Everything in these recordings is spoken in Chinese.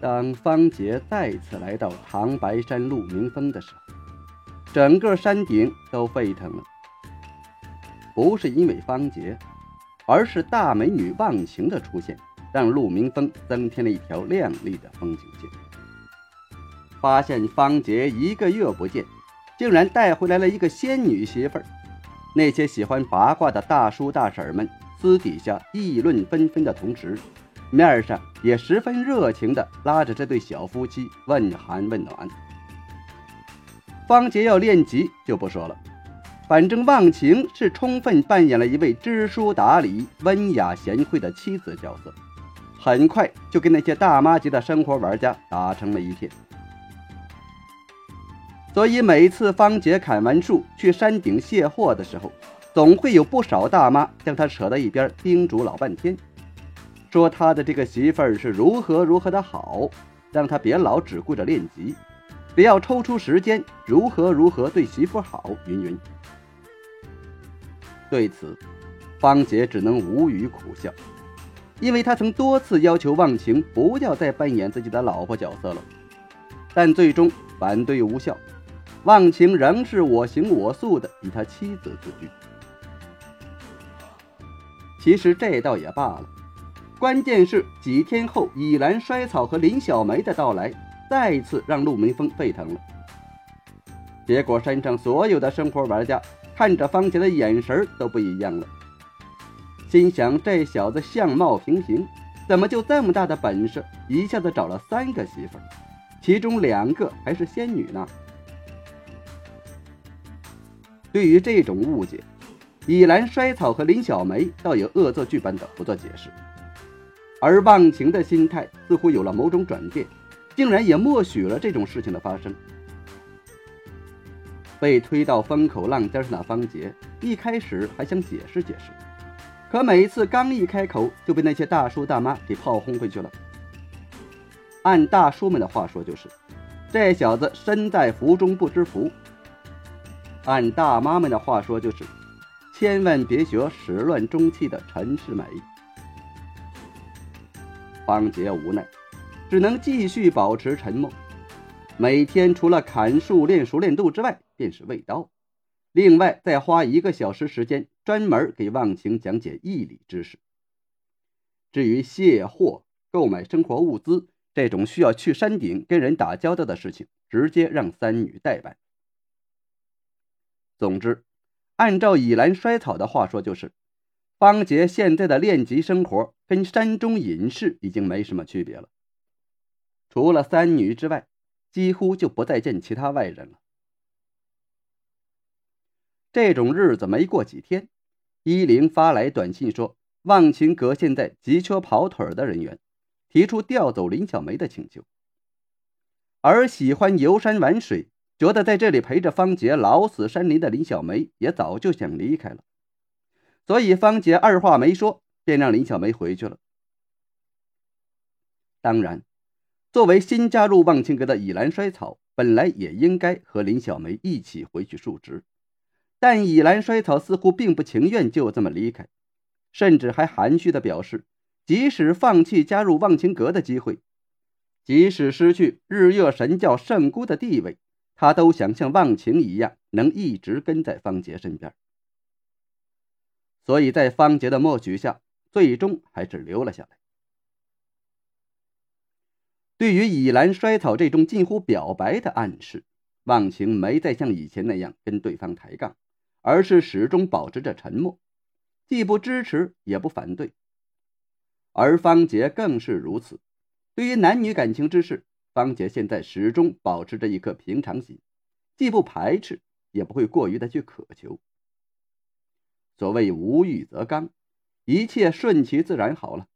当方杰再次来到长白山鹿鸣峰的时候，整个山顶都沸腾了。不是因为方杰，而是大美女忘情的出现，让鹿鸣峰增添了一条亮丽的风景线。发现方杰一个月不见，竟然带回来了一个仙女媳妇儿，那些喜欢八卦的大叔大婶们私底下议论纷纷的同时。面上也十分热情地拉着这对小夫妻问寒问暖。方杰要练级就不说了，反正忘情是充分扮演了一位知书达理、温雅贤惠的妻子角色，很快就跟那些大妈级的生活玩家打成了一片。所以每次方杰砍完树去山顶卸货的时候，总会有不少大妈将他扯到一边，叮嘱老半天。说他的这个媳妇儿是如何如何的好，让他别老只顾着练级，不要抽出时间如何如何对媳妇好，云云。对此，方杰只能无语苦笑，因为他曾多次要求忘情不要再扮演自己的老婆角色了，但最终反对无效，忘情仍是我行我素的以他妻子自居。其实这倒也罢了。关键是几天后，以兰衰草和林小梅的到来，再次让陆明峰沸腾了。结果山上所有的生活玩家看着方杰的眼神都不一样了，心想这小子相貌平平，怎么就这么大的本事，一下子找了三个媳妇，其中两个还是仙女呢？对于这种误解，以兰衰草和林小梅倒有恶作剧般的不做解释。而忘情的心态似乎有了某种转变，竟然也默许了这种事情的发生。被推到风口浪尖上的方杰一开始还想解释解释，可每一次刚一开口就被那些大叔大妈给炮轰回去了。按大叔们的话说，就是这小子身在福中不知福；按大妈们的话说，就是千万别学始乱终弃的陈世美。方杰无奈，只能继续保持沉默。每天除了砍树练熟练度之外，便是喂刀，另外再花一个小时时间专门给忘情讲解义理知识。至于卸货、购买生活物资这种需要去山顶跟人打交道的事情，直接让三女代办。总之，按照以兰衰草的话说，就是。方杰现在的练级生活跟山中隐士已经没什么区别了，除了三女之外，几乎就不再见其他外人了。这种日子没过几天，依灵发来短信说，忘情阁现在急缺跑腿的人员，提出调走林小梅的请求。而喜欢游山玩水，觉得在这里陪着方杰老死山林的林小梅，也早就想离开了。所以方杰二话没说，便让林小梅回去了。当然，作为新加入忘情阁的以兰衰草，本来也应该和林小梅一起回去述职，但以兰衰草似乎并不情愿就这么离开，甚至还含蓄的表示，即使放弃加入忘情阁的机会，即使失去日月神教圣姑的地位，他都想像忘情一样，能一直跟在方杰身边。所以在方杰的默许下，最终还是留了下来。对于以兰衰草这种近乎表白的暗示，忘情没再像以前那样跟对方抬杠，而是始终保持着沉默，既不支持也不反对。而方杰更是如此。对于男女感情之事，方杰现在始终保持着一颗平常心，既不排斥，也不会过于的去渴求。所谓无欲则刚，一切顺其自然好了。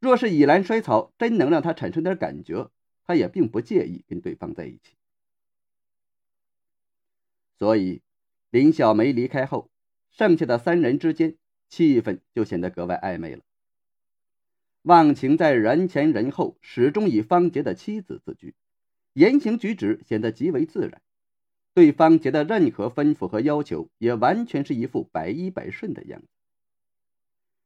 若是以兰衰草真能让他产生点感觉，他也并不介意跟对方在一起。所以，林小梅离开后，剩下的三人之间气氛就显得格外暧昧了。忘情在人前人后始终以方杰的妻子自居，言行举止显得极为自然。对方杰的任何吩咐和要求，也完全是一副百依百顺的样子。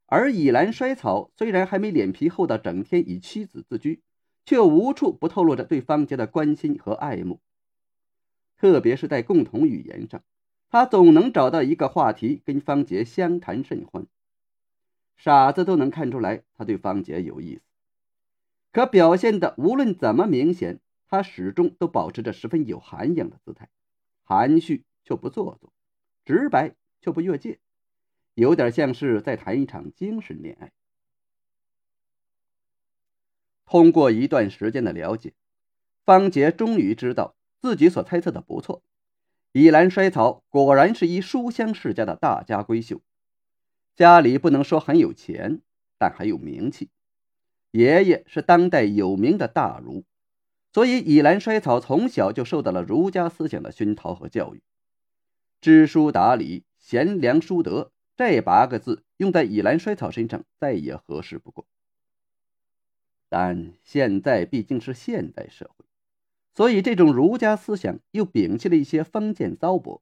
而以兰衰草虽然还没脸皮厚到整天以妻子自居，却无处不透露着对方杰的关心和爱慕。特别是在共同语言上，他总能找到一个话题跟方杰相谈甚欢。傻子都能看出来他对方杰有意思，可表现的无论怎么明显，他始终都保持着十分有涵养的姿态，含蓄却不做作，直白却不越界，有点像是在谈一场精神恋爱。通过一段时间的了解，方杰终于知道自己所猜测的不错，以兰衰草果然是一书香世家的大家闺秀。家里不能说很有钱，但很有名气。爷爷是当代有名的大儒，所以以兰衰草从小就受到了儒家思想的熏陶和教育。知书达理、贤良淑德这八个字用在以兰衰草身上再也合适不过。但现在毕竟是现代社会，所以这种儒家思想又摒弃了一些封建糟粕，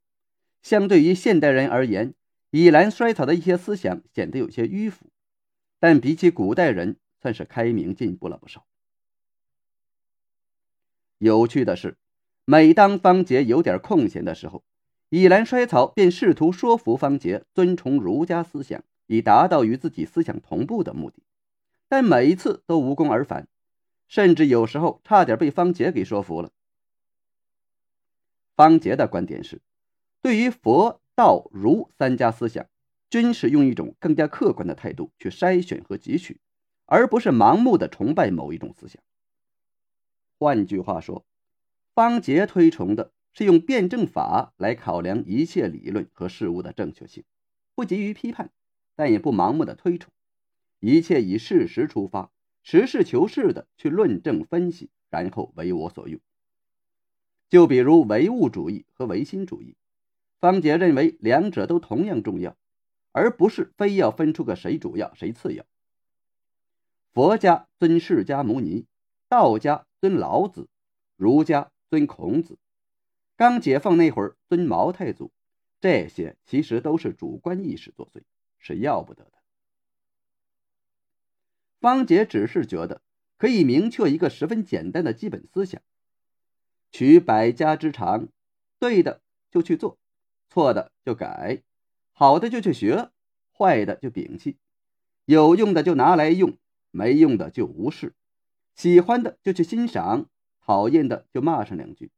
相对于现代人而言。以兰衰草的一些思想显得有些迂腐，但比起古代人，算是开明进步了不少。有趣的是，每当方杰有点空闲的时候，以兰衰草便试图说服方杰尊崇儒家思想，以达到与自己思想同步的目的，但每一次都无功而返，甚至有时候差点被方杰给说服了。方杰的观点是，对于佛。道儒三家思想，均是用一种更加客观的态度去筛选和汲取，而不是盲目的崇拜某一种思想。换句话说，方杰推崇的是用辩证法来考量一切理论和事物的正确性，不急于批判，但也不盲目的推崇，一切以事实出发，实事求是的去论证分析，然后为我所用。就比如唯物主义和唯心主义。方杰认为两者都同样重要，而不是非要分出个谁主要谁次要。佛家尊释迦牟尼，道家尊老子，儒家尊孔子，刚解放那会儿尊毛太祖，这些其实都是主观意识作祟，是要不得的。方杰只是觉得可以明确一个十分简单的基本思想：取百家之长，对的就去做。错的就改，好的就去学，坏的就摒弃，有用的就拿来用，没用的就无视，喜欢的就去欣赏，讨厌的就骂上两句。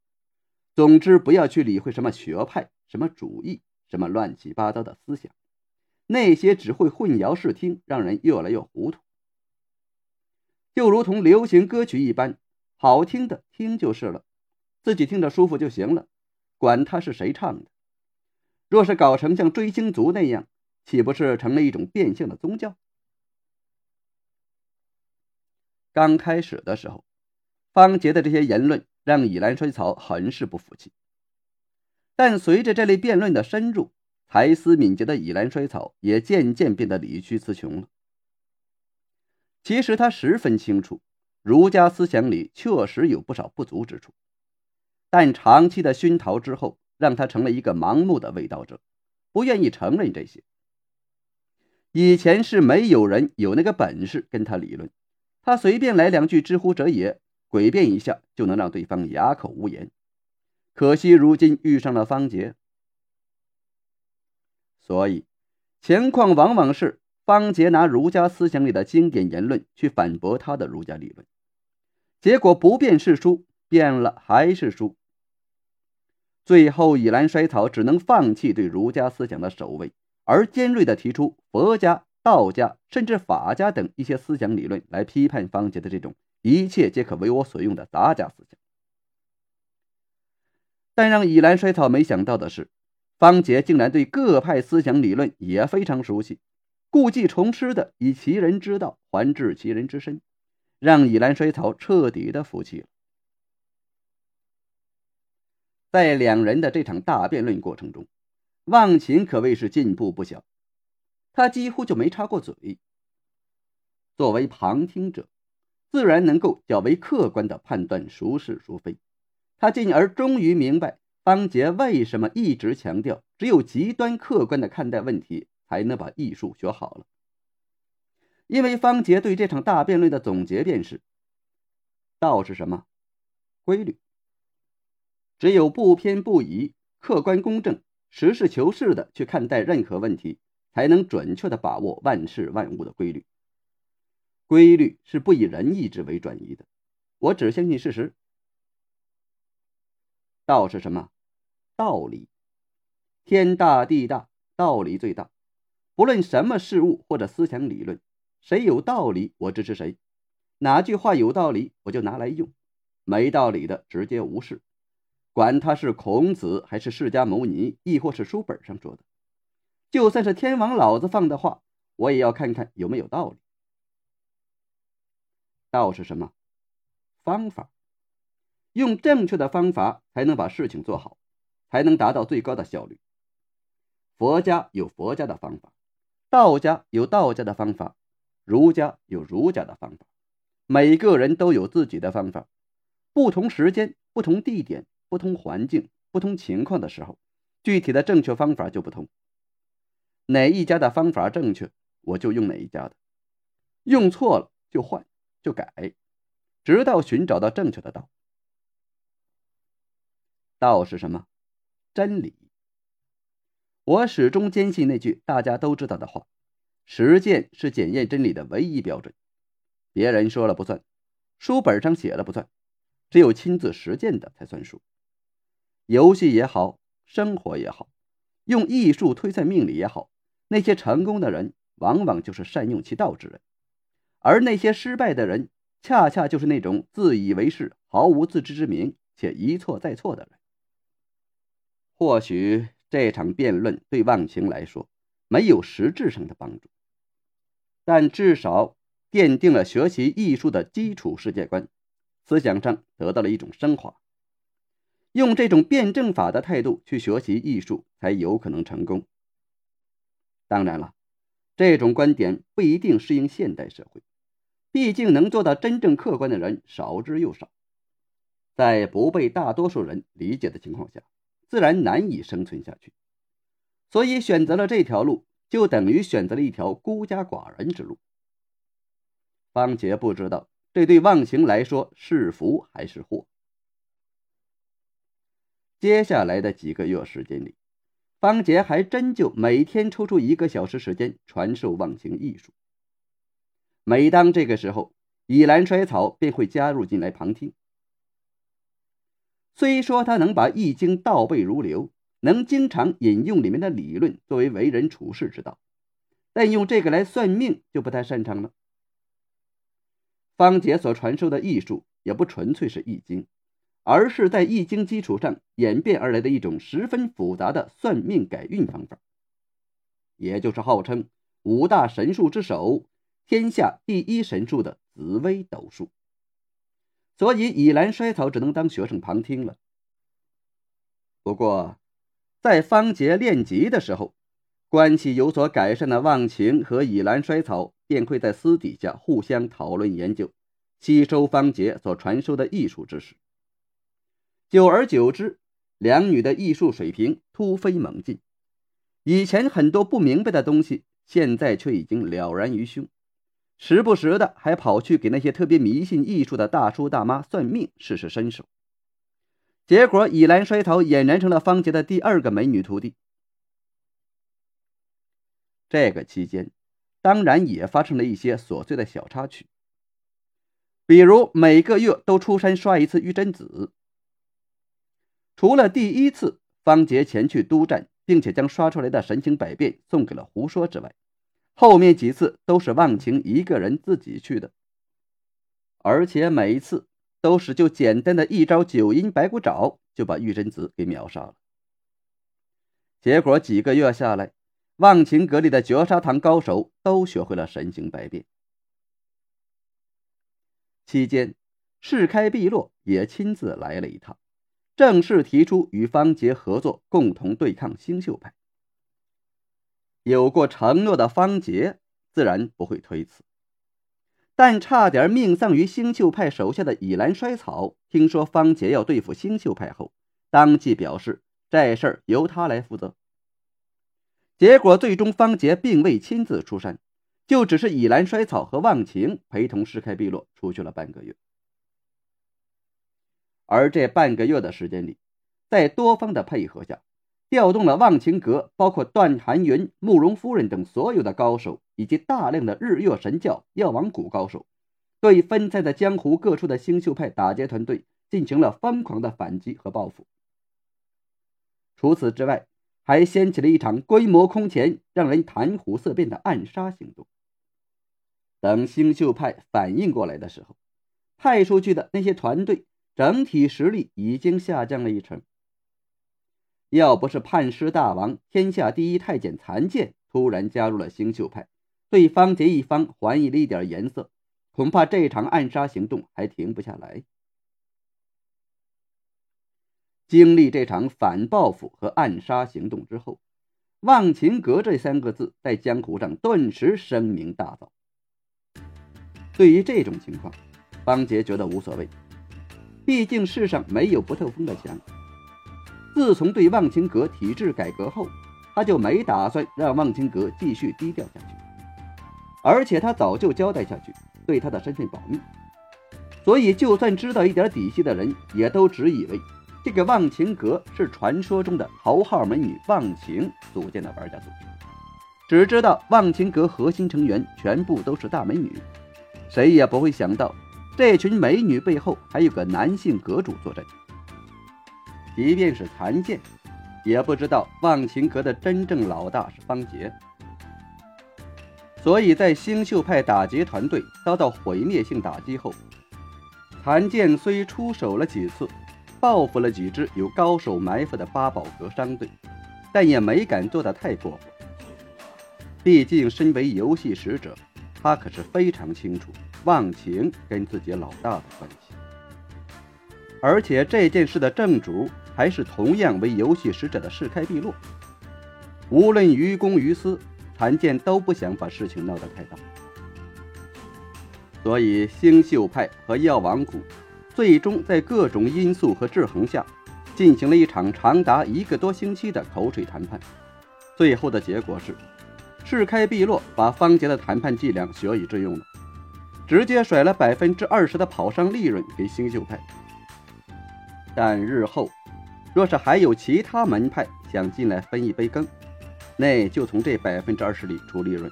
总之，不要去理会什么学派、什么主义、什么乱七八糟的思想，那些只会混淆视听，让人越来越糊涂。就如同流行歌曲一般，好听的听就是了，自己听着舒服就行了，管他是谁唱的。若是搞成像追星族那样，岂不是成了一种变相的宗教？刚开始的时候，方杰的这些言论让以兰衰草很是不服气。但随着这类辩论的深入，才思敏捷的以兰衰草也渐渐变得理屈词穷了。其实他十分清楚，儒家思想里确实有不少不足之处，但长期的熏陶之后。让他成了一个盲目的卫道者，不愿意承认这些。以前是没有人有那个本事跟他理论，他随便来两句“知乎者也”，诡辩一下就能让对方哑口无言。可惜如今遇上了方杰，所以情况往往是方杰拿儒家思想里的经典言论去反驳他的儒家理论，结果不变是输，变了还是输。最后，以兰衰草只能放弃对儒家思想的守卫，而尖锐地提出佛家、道家甚至法家等一些思想理论来批判方杰的这种一切皆可为我所用的杂家思想。但让以兰衰草没想到的是，方杰竟然对各派思想理论也非常熟悉，故技重施的以其人之道还治其人之身，让以兰衰草彻底的服气了。在两人的这场大辩论过程中，忘情可谓是进步不小。他几乎就没插过嘴。作为旁听者，自然能够较为客观地判断孰是孰非。他进而终于明白方杰为什么一直强调只有极端客观地看待问题，才能把艺术学好了。因为方杰对这场大辩论的总结便是：道是什么？规律。只有不偏不倚、客观公正、实事求是的去看待任何问题，才能准确的把握万事万物的规律。规律是不以人意志为转移的。我只相信事实。道是什么？道理。天大地大，道理最大。不论什么事物或者思想理论，谁有道理，我支持谁；哪句话有道理，我就拿来用；没道理的，直接无视。管他是孔子，还是释迦牟尼，亦或是书本上说的，就算是天王老子放的话，我也要看看有没有道理。道是什么？方法。用正确的方法，才能把事情做好，才能达到最高的效率。佛家有佛家的方法，道家有道家的方法，儒家有儒家的方法，每个人都有自己的方法。不同时间、不同地点、不同环境、不同情况的时候，具体的正确方法就不同。哪一家的方法正确，我就用哪一家的；用错了就换就改，直到寻找到正确的道。道是什么？真理。我始终坚信那句大家都知道的话：实践是检验真理的唯一标准。别人说了不算，书本上写了不算，只有亲自实践的才算数。游戏也好，生活也好，用艺术推算命理也好，那些成功的人往往就是善用其道之人，而那些失败的人，恰恰就是那种自以为是、毫无自知之明且一错再错的人。或许。这场辩论对忘情来说没有实质上的帮助，但至少奠定了学习艺术的基础世界观，思想上得到了一种升华。用这种辩证法的态度去学习艺术，才有可能成功。当然了，这种观点不一定适应现代社会，毕竟能做到真正客观的人少之又少，在不被大多数人理解的情况下。自然难以生存下去，所以选择了这条路，就等于选择了一条孤家寡人之路。方杰不知道这对忘情来说是福还是祸。接下来的几个月时间里，方杰还真就每天抽出一个小时时间传授忘情艺术。每当这个时候，以兰衰草便会加入进来旁听。虽说他能把《易经》倒背如流，能经常引用里面的理论作为为人处世之道，但用这个来算命就不太擅长了。方杰所传授的艺术也不纯粹是《易经》，而是在《易经》基础上演变而来的一种十分复杂的算命改运方法，也就是号称五大神术之首、天下第一神术的紫微斗数。所以，以兰衰草只能当学生旁听了。不过，在方杰练级的时候，关系有所改善的忘情和以兰衰草便会在私底下互相讨论研究，吸收方杰所传授的艺术知识。久而久之，两女的艺术水平突飞猛进，以前很多不明白的东西，现在却已经了然于胸。时不时的还跑去给那些特别迷信艺术的大叔大妈算命，试试身手。结果，以兰衰草俨然成了方杰的第二个美女徒弟。这个期间，当然也发生了一些琐碎的小插曲，比如每个月都出山刷一次玉贞子。除了第一次方杰前去督战，并且将刷出来的神行百变送给了胡说之外，后面几次都是忘情一个人自己去的，而且每一次都是就简单的一招九阴白骨爪就把玉贞子给秒杀了。结果几个月下来，忘情阁里的绝杀堂高手都学会了神行百变。期间，世开碧落也亲自来了一趟，正式提出与方杰合作，共同对抗星宿派。有过承诺的方杰自然不会推辞，但差点命丧于星宿派手下的以兰衰草，听说方杰要对付星宿派后，当即表示这事儿由他来负责。结果最终方杰并未亲自出山，就只是以兰衰草和忘情陪同石开碧落出去了半个月。而这半个月的时间里，在多方的配合下，调动了忘情阁，包括段寒云、慕容夫人等所有的高手，以及大量的日月神教、药王谷高手，对分散在江湖各处的星宿派打劫团队进行了疯狂的反击和报复。除此之外，还掀起了一场规模空前、让人谈虎色变的暗杀行动。等星宿派反应过来的时候，派出去的那些团队整体实力已经下降了一成。要不是叛师大王、天下第一太监残剑突然加入了星宿派，对方杰一方还以了一点颜色，恐怕这场暗杀行动还停不下来。经历这场反报复和暗杀行动之后，忘情阁这三个字在江湖上顿时声名大噪。对于这种情况，方杰觉得无所谓，毕竟世上没有不透风的墙。自从对忘情阁体制改革后，他就没打算让忘情阁继续低调下去，而且他早就交代下去，对他的身份保密。所以，就算知道一点底细的人，也都只以为这个忘情阁是传说中的头号美女忘情组建的玩家组织，只知道忘情阁核心成员全部都是大美女。谁也不会想到，这群美女背后还有个男性阁主坐镇。即便是残剑，也不知道忘情阁的真正老大是方杰。所以在星宿派打劫团队遭到毁灭性打击后，残剑虽出手了几次，报复了几支有高手埋伏的八宝阁商队，但也没敢做得太过分。毕竟身为游戏使者。他可是非常清楚忘情跟自己老大的关系，而且这件事的正主还是同样为游戏使者的世开碧落。无论于公于私，谭健都不想把事情闹得太大，所以星宿派和药王谷最终在各种因素和制衡下，进行了一场长达一个多星期的口水谈判。最后的结果是。世开碧落把方杰的谈判伎俩学以致用了，直接甩了百分之二十的跑商利润给星宿派。但日后若是还有其他门派想进来分一杯羹，那就从这百分之二十里出利润。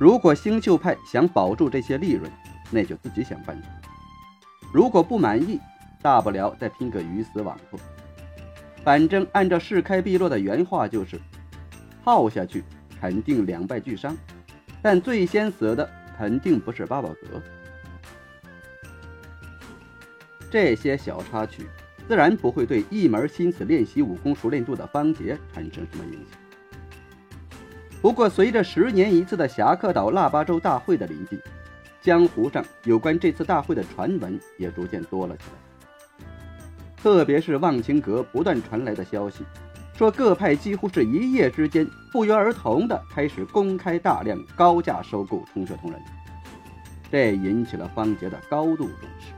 如果星宿派想保住这些利润，那就自己想办法。如果不满意，大不了再拼个鱼死网破。反正按照世开碧落的原话就是。耗下去肯定两败俱伤，但最先死的肯定不是八宝阁。这些小插曲自然不会对一门心思练习武功熟练度的方杰产生什么影响。不过，随着十年一次的侠客岛腊八粥大会的临近，江湖上有关这次大会的传闻也逐渐多了起来，特别是忘情阁不断传来的消息。说各派几乎是一夜之间不约而同的开始公开大量高价收购冲血同人，这引起了方杰的高度重视。